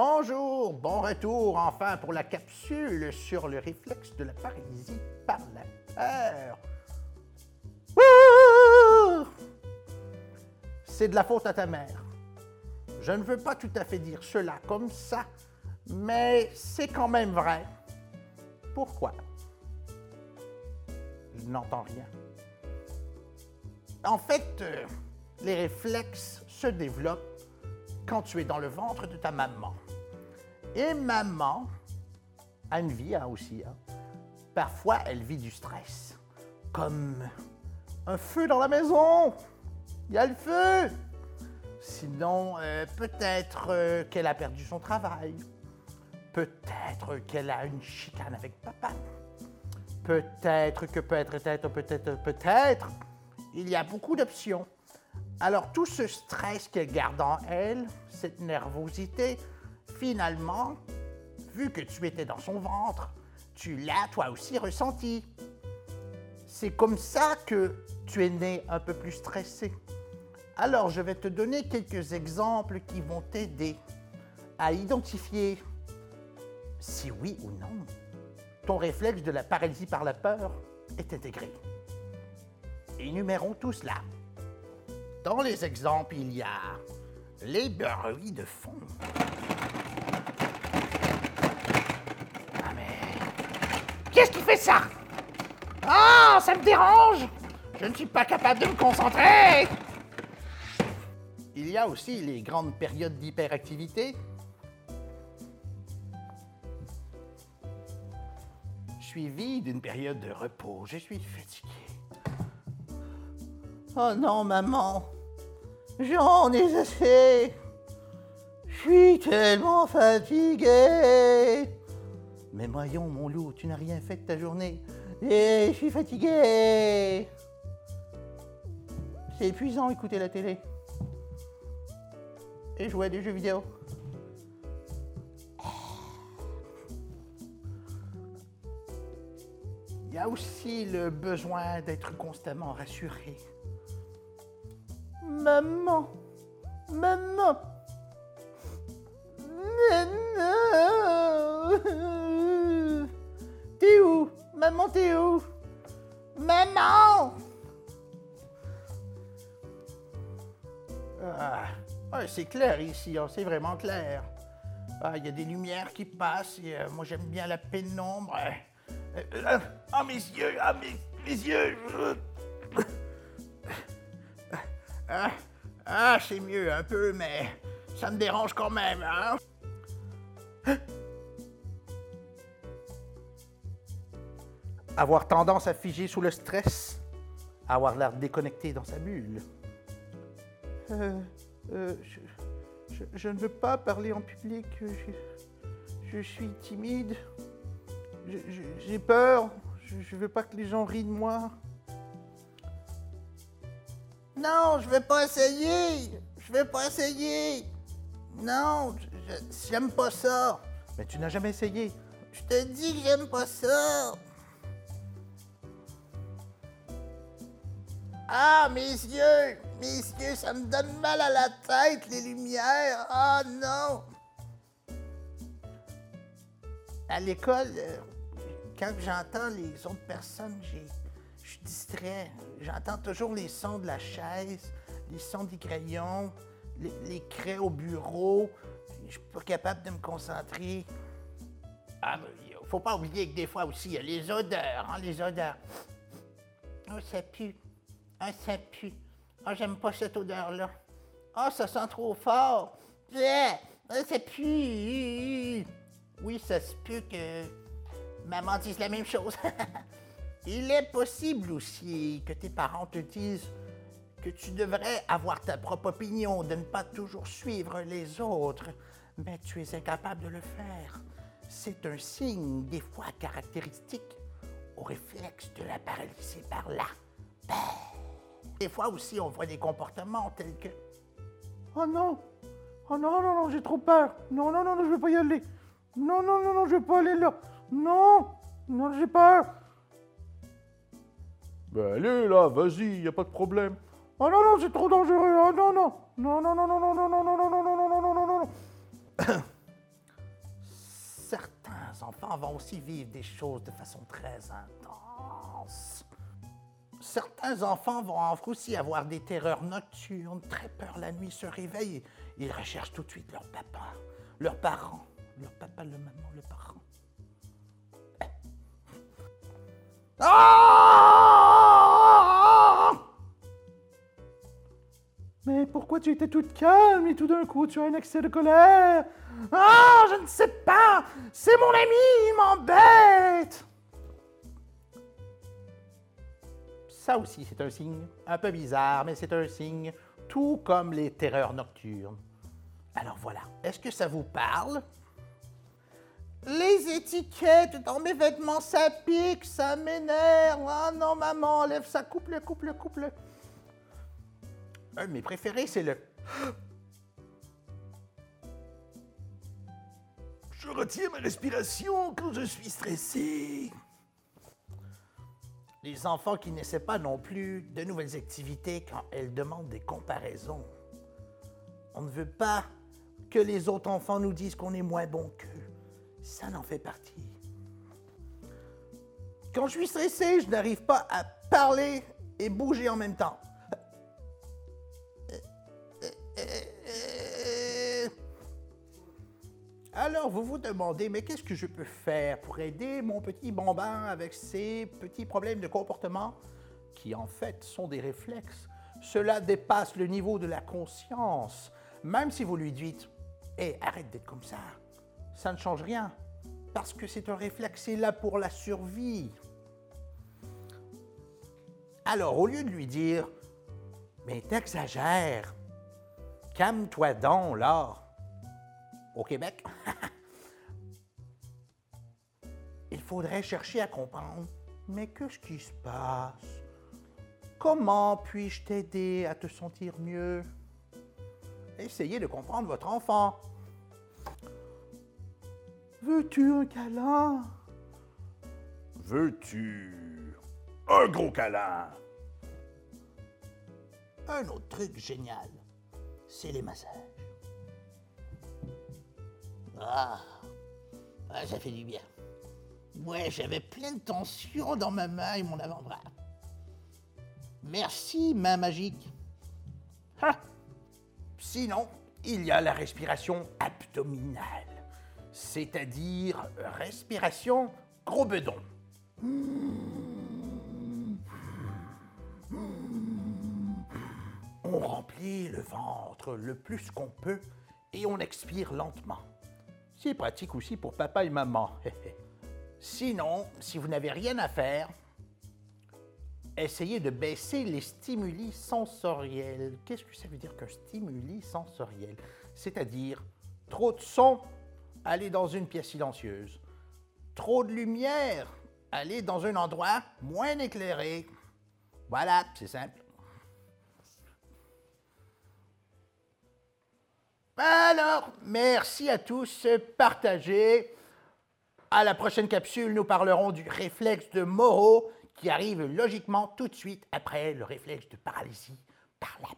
retour enfin pour la capsule sur le réflexe de la paralysie par la peur. C'est de la faute à ta mère. Je ne veux pas tout à fait dire cela comme ça, mais c'est quand même vrai. Pourquoi? Je n'entends rien. En fait, euh, les réflexes se développent quand tu es dans le ventre de ta maman. Et maman a une vie hein, aussi. hein. Parfois, elle vit du stress. Comme un feu dans la maison. Il y a le feu. Sinon, euh, peut-être euh, qu'elle a perdu son travail. Peut-être qu'elle a une chicane avec papa. Peut-être que peut-être, peut-être, peut-être, peut-être. Il y a beaucoup d'options. Alors tout ce stress qu'elle garde en elle, cette nervosité, finalement, vu que tu étais dans son ventre, tu l'as toi aussi ressenti. C'est comme ça que tu es né un peu plus stressé. Alors je vais te donner quelques exemples qui vont t'aider à identifier si oui ou non ton réflexe de la paralysie par la peur est intégré. Énumérons tout cela. Dans les exemples, il y a les bruits de fond. Ah mais... Qu'est-ce qui fait ça? Ah, ça me dérange Je ne suis pas capable de me concentrer Il y a aussi les grandes périodes d'hyperactivité. Suivi d'une période de repos. Je suis fatigué. Oh non, maman. J'en ai assez. Je suis tellement fatigué. Mais voyons, mon loup, tu n'as rien fait de ta journée. Et je suis fatigué. C'est épuisant écouter la télé. Et jouer à des jeux vidéo. Il y a aussi le besoin d'être constamment rassuré. Maman, maman, maman, Maman, où? Maman Ah, c'est clair ici, hein, c'est vraiment clair. Ah, Il y a des lumières qui passent et euh, moi j'aime bien la pénombre. Euh, euh, Ah, mes yeux, ah, mes, yeux. ah, c'est mieux un peu, mais ça me dérange quand même, hein? Avoir tendance à figer sous le stress, avoir l'air déconnecté dans sa bulle. Euh, euh, je, je- je ne veux pas parler en public. Je, je suis timide. J'ai peur. Je ne veux pas que les gens rient de moi. Non, je vais pas essayer. Je vais pas essayer. Non, j'aime pas ça. Mais tu n'as jamais essayé. Je te dis que j'aime pas ça. Ah, mes yeux, mes yeux, ça me donne mal à la tête, les lumières. Ah non. À l'école, euh, quand j'entends les autres personnes, je suis distrait. J'entends toujours les sons de la chaise, les sons des crayons, les, les au bureau. Je suis pas capable de me concentrer. Ah, faut pas oublier que des fois aussi, il y a les odeurs, hein, les odeurs. Oh, ça pue. Ah, ça pue. Ah, j'aime pas cette odeur-là. Ah, ça sent trop fort. Ah, ça pue. Oui, ça se peut que maman dise la même chose. Il est possible aussi que tes parents te disent que tu devrais avoir ta propre opinion, de ne pas toujours suivre les autres, mais tu es incapable de le faire. C'est un signe, des fois caractéristique, au réflexe de la paralysie par là. Des fois aussi, on voit des comportements tels que Oh non Oh non, non, non, j'ai trop peur Non, non, non, non, je veux pas y aller Non, non, non, non, je veux pas aller là Non Non, j'ai peur Ben allez là, vas-y, y a pas de problème. Oh non, non, c'est trop dangereux Oh non, non Non, non, non, non, non, non, non, non, non, non, non, non, non, non, non, non certains enfants vont aussi vivre des choses de façon très intense. Certains enfants vont aussi avoir des terreurs nocturnes, très peur la nuit, se réveillent. Ils recherchent tout de suite leur papa, leurs parents, leur papa, le maman, le parent. Ah Mais pourquoi tu étais toute calme et tout d'un coup tu as un excès de colère? Ah, je ne sais pas. C'est mon ami, il m'embête. Ça aussi, c'est un signe un peu bizarre, mais c'est un signe, tout comme les terreurs nocturnes. Alors voilà, est-ce que ça vous parle? Les étiquettes dans mes vêtements, ça pique, ça m'énerve. Ah non, maman, enlève ça, coupe-le, coupe-le, coupe-le. Un de mes préférés, c'est le. Je retiens ma respiration quand je suis stressé. Les enfants qui n'essaient pas non plus de nouvelles activités quand elles demandent des comparaisons. On ne veut pas que les autres enfants nous disent qu'on est moins bon qu'eux. Ça n'en fait partie. Quand je suis stressé, je n'arrive pas à parler et bouger en même temps. Alors, vous vous demandez, mais qu'est-ce que je peux faire pour aider mon petit bambin avec ses petits problèmes de comportement qui, en fait, sont des réflexes? Cela dépasse le niveau de la conscience. Même si vous lui dites, hé, arrête d'être comme ça, ça ne change rien, parce que c'est un réflexe, c'est là pour la survie. Alors, au lieu de lui dire, mais t'exagères, calme-toi donc, là, au Québec, il faudrait chercher à comprendre, mais qu'est-ce qui se passe? Comment puis-je t'aider à te sentir mieux? Essayez de comprendre votre enfant. Veux-tu un câlin? Veux-tu un gros câlin? Un autre truc génial, c'est les massages. Ah, ah, ça fait du bien. Ouais, j'avais plein de tension dans ma main et mon avant-bras. Merci, main magique. Ah. Sinon, il y a la respiration abdominale, c'est-à-dire respiration gros bedon. On remplit le ventre le plus qu'on peut et on expire lentement. C'est pratique aussi pour papa et maman. Sinon, si vous n'avez rien à faire, essayez de baisser les stimuli sensoriels. Qu'est-ce que ça veut dire qu'un stimuli sensoriel? C'est-à-dire trop de son, aller dans une pièce silencieuse. Trop de lumière, aller dans un endroit moins éclairé. Voilà, c'est simple. Alors, merci à tous, partagez. À la prochaine capsule, nous parlerons du réflexe de Moreau qui arrive logiquement tout de suite après le réflexe de paralysie par la